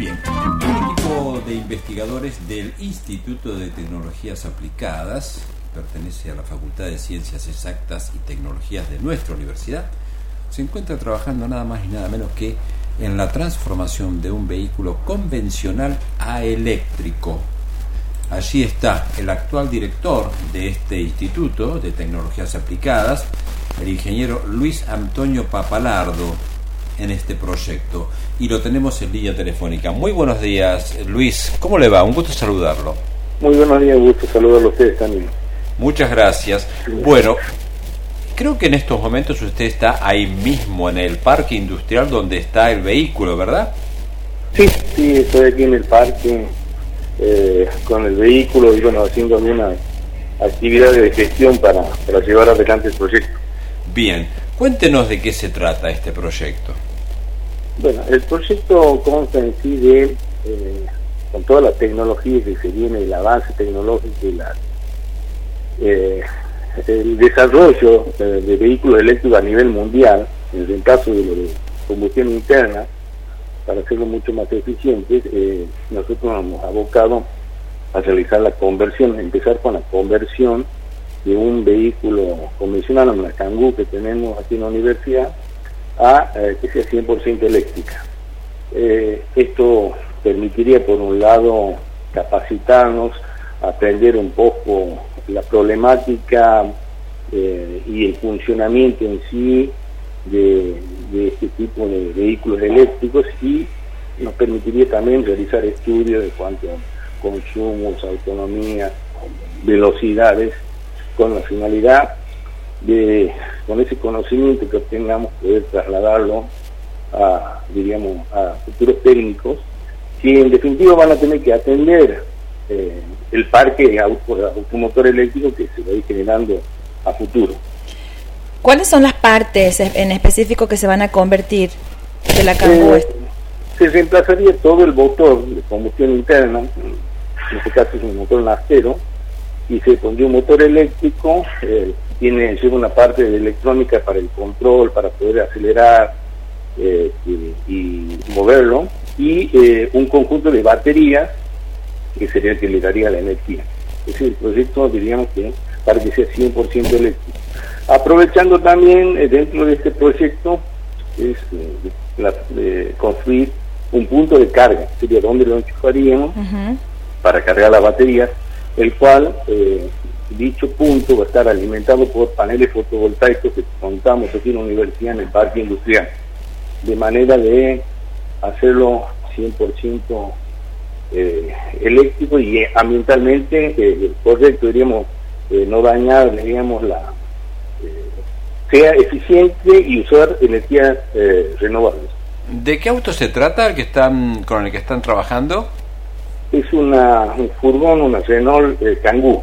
Un equipo de investigadores del Instituto de Tecnologías Aplicadas, pertenece a la Facultad de Ciencias Exactas y Tecnologías de nuestra universidad, se encuentra trabajando nada más y nada menos que en la transformación de un vehículo convencional a eléctrico. Allí está el actual director de este Instituto de Tecnologías Aplicadas, el ingeniero Luis Antonio Papalardo, en este proyecto y lo tenemos en línea telefónica. Muy buenos días, Luis. ¿Cómo le va? Un gusto saludarlo. Muy buenos días, un gusto saludarlo a ustedes también. Muchas gracias. Bueno, creo que en estos momentos usted está ahí mismo en el parque industrial donde está el vehículo, ¿verdad? Sí, sí, estoy aquí en el parque eh, con el vehículo y bueno, haciendo algunas actividades de gestión para, para llevar adelante el proyecto. Bien, cuéntenos de qué se trata este proyecto. Bueno, el proyecto consta en sí de, eh, con toda la tecnología que se viene, el avance tecnológico y eh, el desarrollo eh, de vehículos eléctricos a nivel mundial, en el caso de, lo de combustión interna, para hacerlo mucho más eficientes, nosotros nos hemos abocado a realizar la conversión, empezar con la conversión de un vehículo convencional, una Kangoo que tenemos aquí en la universidad, a eh, que sea 100% eléctrica. Eh, esto permitiría, por un lado, capacitarnos, aprender un poco la problemática eh, y el funcionamiento en sí de, este tipo de vehículos eléctricos y nos permitiría también realizar estudios de cuanto a consumos, autonomía, velocidades, con la finalidad de, con ese conocimiento que obtengamos, poder trasladarlo a, diríamos, a futuros técnicos, que en definitiva van a tener que atender eh, el parque de automotor eléctrico que se va a ir generando a futuro. ¿Cuáles son las partes en específico que se van a convertir de la Kangoo? Eh, se reemplazaría todo el motor de combustión interna, en este caso es un motor nastero, y se pondría un motor eléctrico, eh, tiene lleva una parte de electrónica para el control, para poder acelerar eh, y, moverlo, y eh, un conjunto de baterías que sería el que le daría la energía. Es el proyecto, diríamos que para que sea 100% eléctrico. Aprovechando también dentro de este proyecto es construir un punto de carga, sería donde lo enchufaríamos para cargar las baterías el cual eh, dicho punto va a estar alimentado por paneles fotovoltaicos que contamos aquí en la universidad en el parque industrial, de manera de hacerlo 100% eh, eléctrico y ambientalmente eh, correcto, diríamos, no dañar, diríamos, la sea eficiente y usar energías renovables. ¿De qué auto se trata el que están con el que están trabajando? Es una, un furgón, una Renault eh, Kangoo.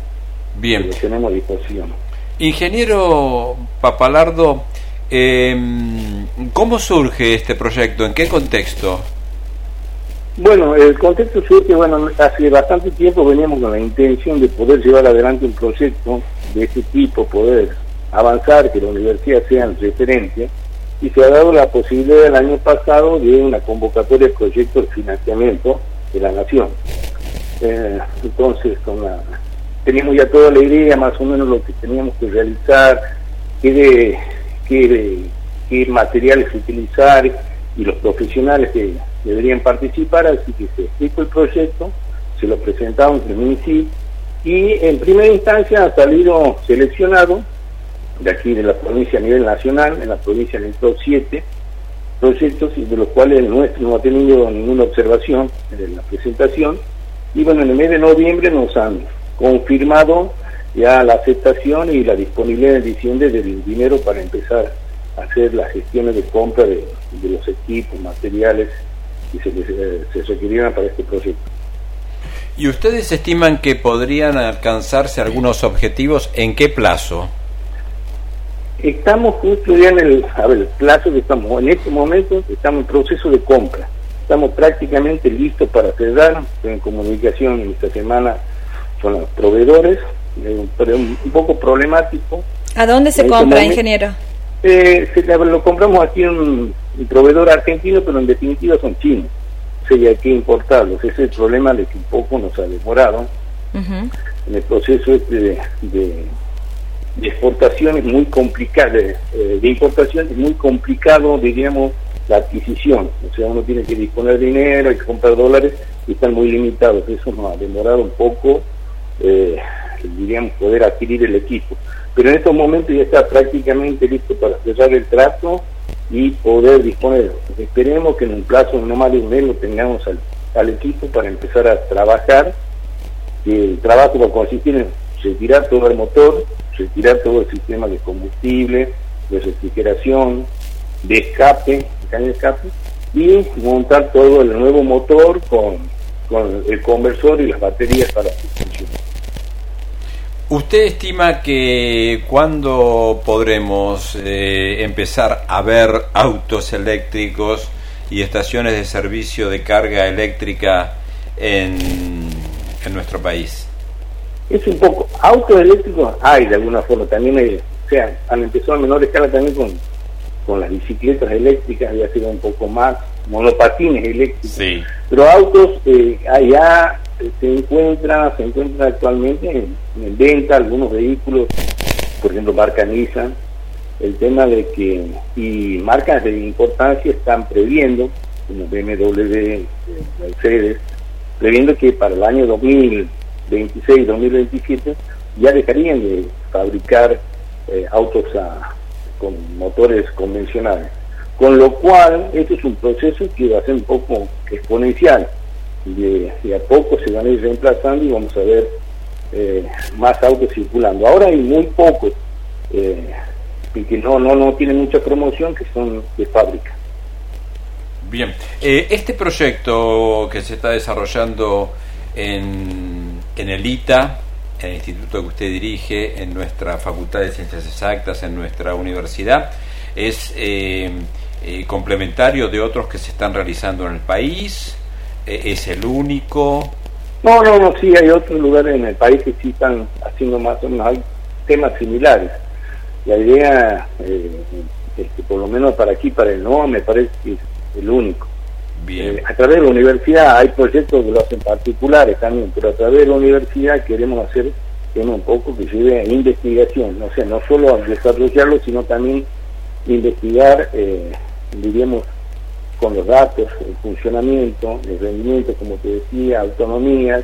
Bien. Que tenemos a disposición. Ingeniero Papalardo, em, ¿cómo surge este proyecto? ¿En qué contexto? Bueno, el contexto surge, bueno, hace bastante tiempo veníamos con la intención de poder llevar adelante un proyecto de este tipo, poder avanzar, que la universidad sea el referente, y se ha dado la posibilidad el año pasado de una convocatoria de proyectos de financiamiento de la nación. Eh, entonces, con la, teníamos ya toda la idea, más o menos lo que teníamos que realizar, qué, qué, qué materiales utilizar y los profesionales que deberían participar, así que se explicó el proyecto, se lo presentamos en el municipio y en primera instancia ha salido seleccionado de aquí de la provincia a nivel nacional, en la provincia entró siete proyectos de los cuales el nuestro no ha tenido ninguna observación en la presentación y bueno, en el mes de noviembre nos han confirmado ya la aceptación y la disponibilidad en diciembre del dinero para empezar a hacer las gestiones de compra de, los equipos, materiales que se, eh, se requirieran para este proyecto. ¿Y ustedes estiman que podrían alcanzarse algunos objetivos en qué plazo? Estamos justo ya en el, a ver, el plazo que estamos, en este momento estamos en proceso de compra. Estamos prácticamente listos para cerrar, en comunicación esta semana con los proveedores, pero un, poco problemático. ¿A dónde se este compra, ingeniero? Eh, lo compramos aquí en un, proveedor argentino, pero en definitiva son chinos. hay que importarlos. Ese es el problema de que un poco nos ha demorado en el proceso este de, de, exportación es muy complicado, de, eh, de importación es muy complicado, diríamos, la adquisición. O sea, uno tiene que disponer de dinero, hay que comprar dólares y están muy limitados. Eso nos ha demorado un poco, eh, diríamos, poder adquirir el equipo. Pero en estos momentos ya está prácticamente listo para cerrar el trato y poder disponer. Esperemos que en un plazo no más de un mes lo tengamos al, al equipo para empezar a trabajar. El trabajo va a consistir en retirar todo el motor, retirar todo el sistema de combustible, de refrigeración, de escape, de escape, y montar todo el nuevo motor con, con el conversor y las baterías para que funcione. ¿Usted estima que cuándo podremos eh, empezar a ver autos eléctricos y estaciones de servicio de carga eléctrica en, en nuestro país? Es un poco, autos eléctricos hay de alguna forma, también hay, o sea, han empezado a menor escala también con, con las bicicletas eléctricas, ya sido un poco más, monopatines eléctricos, Sí. pero autos eh, allá eh, se encuentra, se encuentra actualmente en, en venta algunos vehículos, por ejemplo marca Nissan, el tema de que, y marcas de importancia están previendo, como BMW, eh, Mercedes, previendo que para el año 2026-2027 ya dejarían de fabricar eh, autos a- con motores convencionales. Con lo cual, este es un proceso que va a ser un poco exponencial. De, de a poco se van a ir reemplazando y vamos a ver eh, más autos circulando. Ahora hay muy pocos eh, y que no, no, no tienen mucha promoción, que son de fábrica. Bien, Eh, este proyecto que se está desarrollando en, en el ITA, el instituto que usted dirige, en nuestra Facultad de Ciencias Exactas, en nuestra universidad, es eh, eh, complementario de otros que se están realizando en el país, Eh, es el único. No, no, no, sí, hay otros lugares en el país que sí están haciendo más o menos hay temas similares. La idea, eh, es que por lo menos para aquí, para el NOA, me parece que es el único. Eh, a través de la universidad hay proyectos que lo hacen particulares también, pero a través de la universidad queremos hacer tema un poco que lleve a investigación, o sea, no solo a desarrollarlo, sino también investigar, eh, diríamos, con los datos, el funcionamiento, el rendimiento, como te decía, autonomías,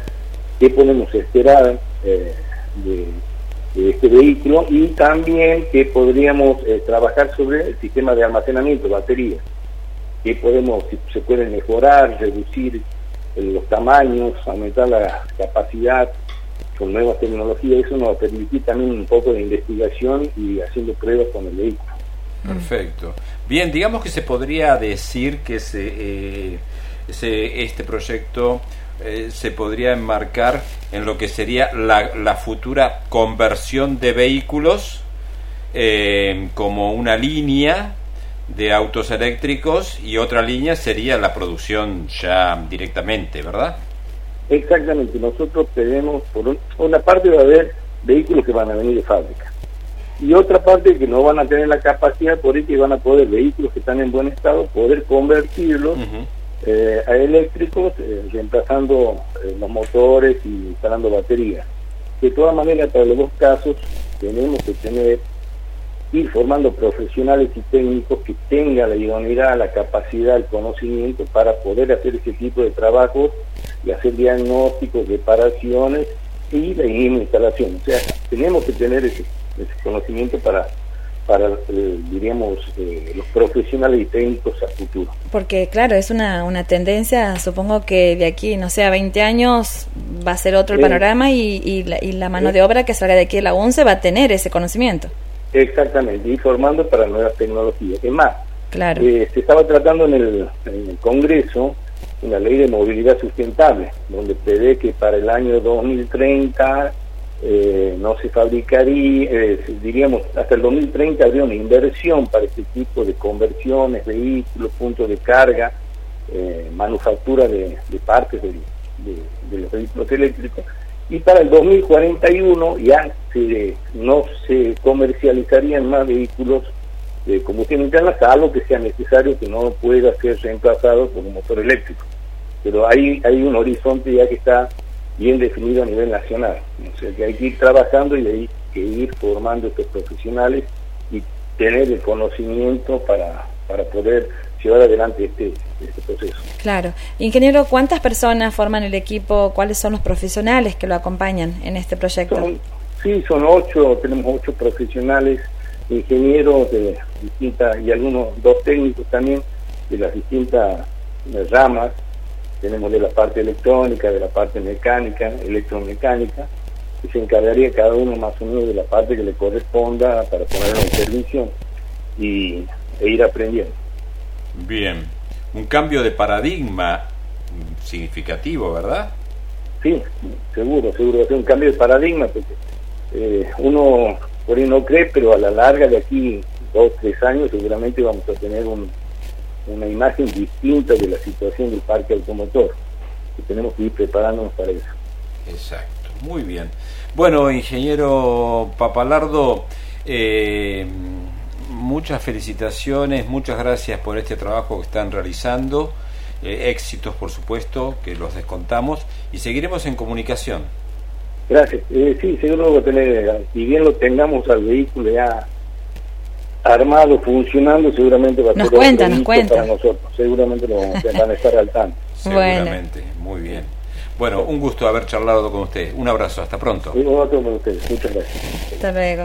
qué podemos esperar eh, de, este vehículo y también que podríamos trabajar sobre el sistema de almacenamiento, baterías que podemos, si se pueden mejorar, reducir eh, los tamaños, aumentar la capacidad con nuevas tecnologías, eso nos permitir también un poco de investigación y haciendo pruebas con el vehículo. perfecto. Bien, digamos que se podría decir que se, eh, este proyecto eh, se podría enmarcar en lo que sería la, la futura conversión de vehículos eh, como una línea de autos eléctricos y otra línea sería la producción ya directamente, ¿verdad? Exactamente, nosotros tenemos, por un- una parte va a haber vehículos que van a venir de fábrica y otra parte que no van a tener la capacidad, por eso van a poder, vehículos que están en buen estado, poder convertirlos eh, a eléctricos, eh, reemplazando eh, los motores y instalando baterías. De todas maneras, para los dos casos, tenemos que tener, ir formando profesionales y técnicos que tengan la idoneidad, la capacidad, el conocimiento para poder hacer ese tipo de trabajos y hacer diagnósticos, reparaciones y la misma instalación. O sea, tenemos que tener ese, ese conocimiento para, para eh, diríamos, eh, los profesionales y técnicos a futuro. Porque, claro, es una, una tendencia, supongo que de aquí, no sé, a 20 años va a ser otro el Sí. panorama y, y, la, y la mano Sí. de obra que salga de aquí de la UNCE va a tener ese conocimiento. Exactamente, y formando para nuevas tecnologías. Es más, Claro. eh, se estaba tratando en el, en el Congreso una ley de movilidad sustentable, donde prevé que para el año 2030 eh, no se fabricaría, eh, diríamos, hasta el 2030 habría una inversión para este tipo de conversiones, vehículos, puntos de carga, eh, manufactura de, de partes de, de- de los vehículos eléctricos, y para el 2041 ya se, no se comercializarían más vehículos de combustión interna, salvo que sea necesario que no pueda ser reemplazado por un motor eléctrico. pero hay, hay un horizonte ya que está bien definido a nivel nacional. O sea que hay que ir trabajando y hay que ir formando estos profesionales y tener el conocimiento para, para poder llevar adelante este, este proceso. Claro. Ingeniero, ¿cuántas personas forman el equipo? ¿Cuáles son los profesionales que lo acompañan en este proyecto? sí, son ocho, tenemos ocho profesionales, ingenieros de distintas, y algunos, dos técnicos también, de las distintas ramas. Tenemos de la parte electrónica, de la parte mecánica, electromecánica, y se encargaría cada uno más o menos de la parte que le corresponda para poner en servicio y, e ir aprendiendo. Bien, un cambio de paradigma significativo, ¿verdad? Sí, seguro, seguro va a ser un cambio de paradigma, porque eh, uno por ahí no cree, pero a la larga de aquí dos, tres años seguramente vamos a tener una imagen distinta de la situación del parque automotor, y tenemos que ir preparándonos para eso. Exacto, muy bien. Bueno, ingeniero Papalardo, eh, muchas felicitaciones, muchas gracias por este trabajo que están realizando. Eh, éxitos, por supuesto, que los descontamos y seguiremos en comunicación. Gracias. Eh, sí, seguro lo tener, si bien lo tengamos al vehículo ya armado, funcionando, seguramente va a nos ser cuenta, nos cuenta. para nosotros. Seguramente lo van a estar al tanto. Seguramente, muy bien. Bueno, un gusto haber charlado con usted. Un abrazo, hasta pronto. Muchas gracias. Hasta luego.